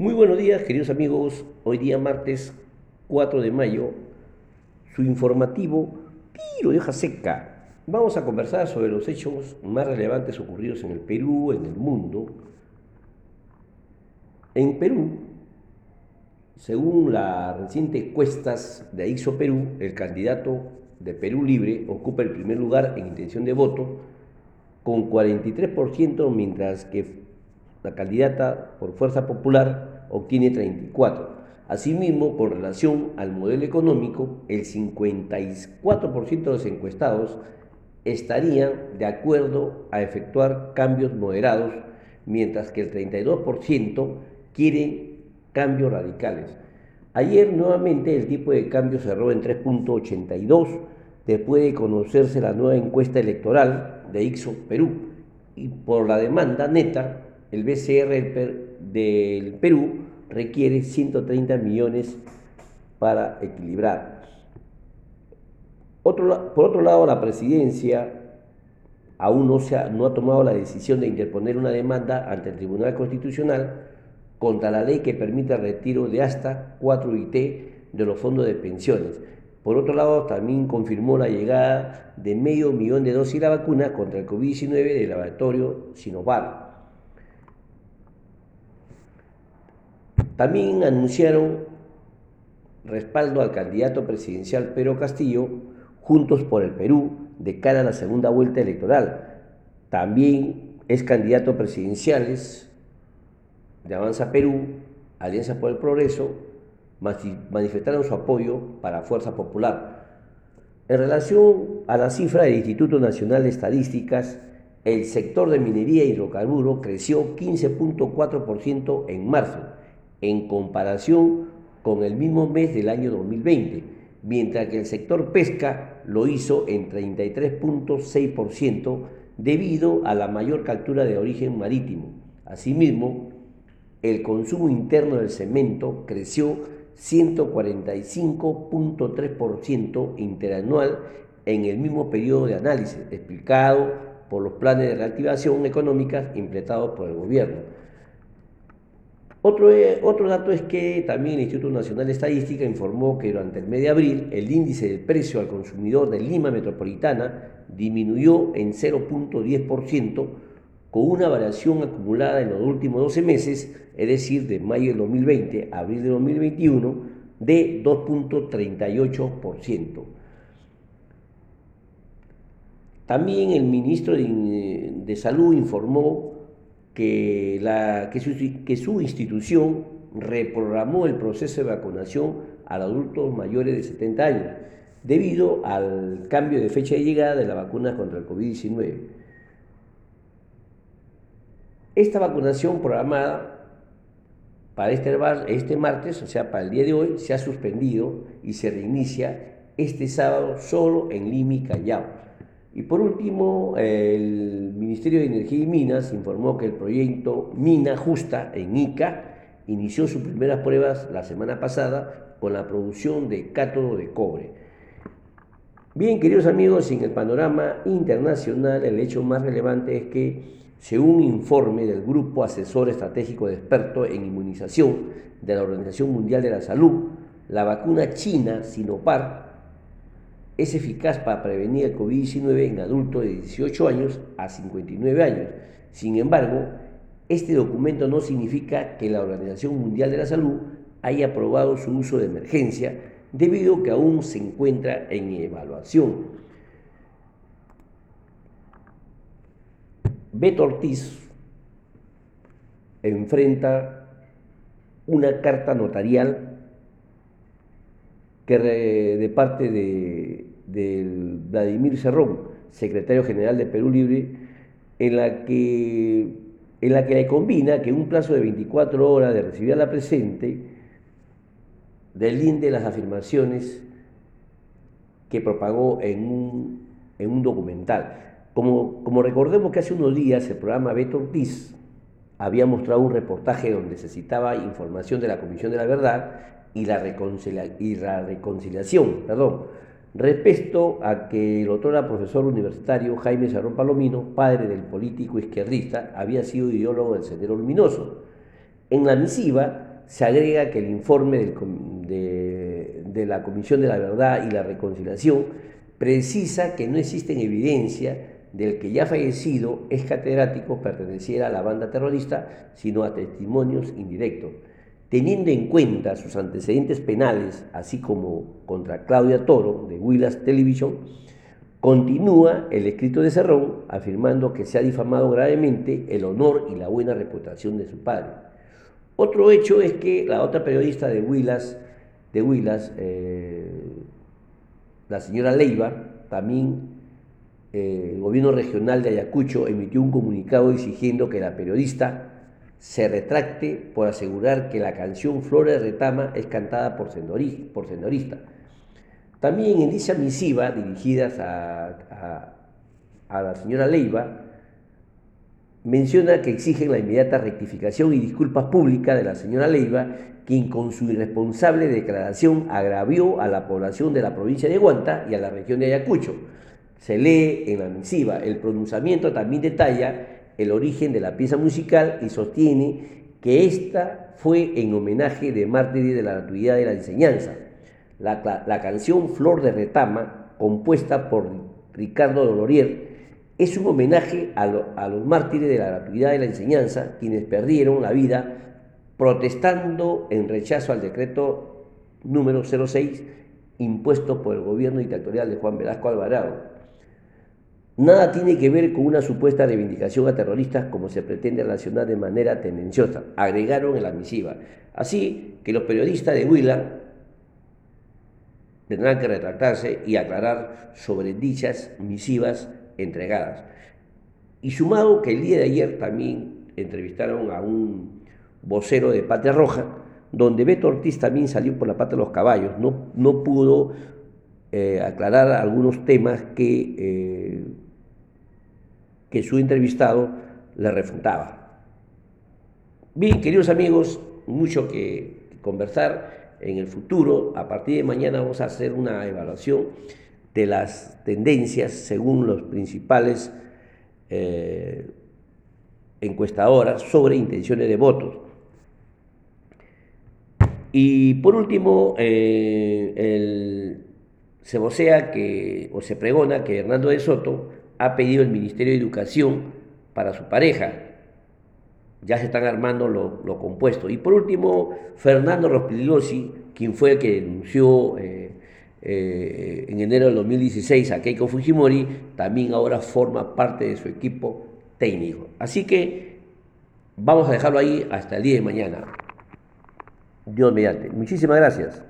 Muy buenos días, queridos amigos. Hoy día martes 4 de mayo, su informativo Tiro de hoja seca. Vamos a conversar sobre los hechos más relevantes ocurridos en el Perú, en el mundo. En Perú, según las recientes encuestas de IXO Perú, el candidato de Perú Libre ocupa el primer lugar en intención de voto con 43%, mientras que la candidata por Fuerza Popular obtiene 34%. Asimismo, con relación al modelo económico, el 54% de los encuestados estarían de acuerdo a efectuar cambios moderados, mientras que el 32% quieren cambios radicales. Ayer nuevamente el tipo de cambio cerró en 3.82 después de conocerse la nueva encuesta electoral de Ixo Perú y por la demanda neta el BCR del Perú requiere 130 millones para equilibrar. Por otro lado, la presidencia aún no, ha, no ha tomado la decisión de interponer una demanda ante el Tribunal Constitucional contra la ley que permite el retiro de hasta 4 IT de los fondos de pensiones. Por otro lado, también confirmó la llegada de medio millón de dosis de la vacuna contra el COVID-19 del laboratorio Sinovac. También anunciaron respaldo al candidato presidencial Pedro Castillo, Juntos por el Perú, de cara a la segunda vuelta electoral. También es candidato presidenciales de Avanza Perú, Alianza por el Progreso, manifestaron su apoyo para Fuerza Popular. En relación a la cifra del Instituto Nacional de Estadísticas, el sector de minería y hidrocarburo creció 15.4% en marzo en comparación con el mismo mes del año 2020, mientras que el sector pesca lo hizo en 33.6% debido a la mayor captura de origen marítimo. Asimismo, el consumo interno del cemento creció 145.3% interanual en el mismo periodo de análisis, explicado por los planes de reactivación económica implementados por el gobierno. Otro, eh, otro dato es que también el Instituto Nacional de Estadística informó que durante el mes de abril el índice del precio al consumidor de Lima Metropolitana disminuyó en 0.10% con una variación acumulada en los últimos 12 meses, es decir, de mayo del 2020 a abril de 2021, de 2.38%. También el ministro de, de Salud informó que, su institución reprogramó el proceso de vacunación a los adultos mayores de 70 años debido al cambio de fecha de llegada de la vacuna contra el COVID-19. Esta vacunación programada para este, este martes, o sea, para el día de hoy, se ha suspendido y se reinicia este sábado solo en Lima y Callao. Y por último, el Ministerio de Energía y Minas informó que el proyecto Mina Justa en Ica inició sus primeras pruebas la semana pasada con la producción de cátodo de cobre. Bien, queridos amigos, en el panorama internacional, el hecho más relevante es que, según un informe del Grupo Asesor Estratégico de Expertos en Inmunización de la Organización Mundial de la Salud, la vacuna china Sinopar es eficaz para prevenir el COVID-19 en adultos de 18 años a 59 años. Sin embargo, este documento no significa que la Organización Mundial de la Salud haya aprobado su uso de emergencia debido a que aún se encuentra en evaluación. Beto Ortiz enfrenta una carta notarial que de parte de del Vladimir Cerrón, secretario general de Perú Libre, en la que, en la que le combina que un plazo de 24 horas de recibir a la presente, delinde las afirmaciones que propagó en un, en un documental. Como, como, recordemos que hace unos días el programa Beto Ortiz había mostrado un reportaje donde se citaba información de la Comisión de la Verdad y la, y la reconciliación, perdón, respecto a que el doctor profesor universitario Jaime Sarrón Palomino, padre del político izquierdista, había sido ideólogo del Sendero Luminoso. En la misiva se agrega que el informe de, de la Comisión de la Verdad y la Reconciliación precisa que no existe evidencia del que ya fallecido es catedrático perteneciera a la banda terrorista, sino a testimonios indirectos. Teniendo en cuenta sus antecedentes penales, así como contra Claudia Toro de Willas Television, continúa el escrito de Cerrón afirmando que se ha difamado gravemente el honor y la buena reputación de su padre. Otro hecho es que la otra periodista de Willas, eh, la señora Leiva, también eh, el gobierno regional de Ayacucho emitió un comunicado exigiendo que la periodista se retracte por asegurar que la canción Flora de Retama es cantada por, por senorista. También en dicha misiva dirigida a, a la señora Leiva, menciona que exigen la inmediata rectificación y disculpas públicas de la señora Leiva, quien con su irresponsable declaración agravió a la población de la provincia de Guanta y a la región de Ayacucho se lee en la misiva. El pronunciamiento también detalla el origen de la pieza musical y sostiene que esta fue en homenaje de mártires de la gratuidad de la enseñanza. La, canción Flor de Retama, compuesta por Ricardo Dolorier, es un homenaje a, a los mártires de la gratuidad de la enseñanza, quienes perdieron la vida protestando en rechazo al decreto número 06 impuesto por el gobierno dictatorial de Juan Velasco Alvarado Nada tiene que ver con una supuesta reivindicación a terroristas como se pretende relacionar de manera tendenciosa, agregaron en la misiva. Así que los periodistas de Huila tendrán que retractarse y aclarar sobre dichas misivas entregadas. Y sumado que el día de ayer también entrevistaron a un vocero de Patria Roja, donde Beto Ortiz también salió por la pata de los caballos, no, no pudo eh, aclarar algunos temas que eh, que su entrevistado le refutaba. Bien, queridos amigos, mucho que conversar en el futuro. A partir de mañana vamos a hacer una evaluación de las tendencias según los principales eh, encuestadoras sobre intenciones de votos. Y por último, eh, se vocea que, o se pregona que Hernando de Soto ha pedido el Ministerio de Educación para su pareja. Ya se están armando lo, compuesto. Y por último, Fernando Rospigliosi, quien fue el que denunció eh, eh, en enero del 2016 a Keiko Fujimori, también ahora forma parte de su equipo técnico. Así que vamos a dejarlo ahí hasta el día de mañana. Dios mediante. Muchísimas gracias.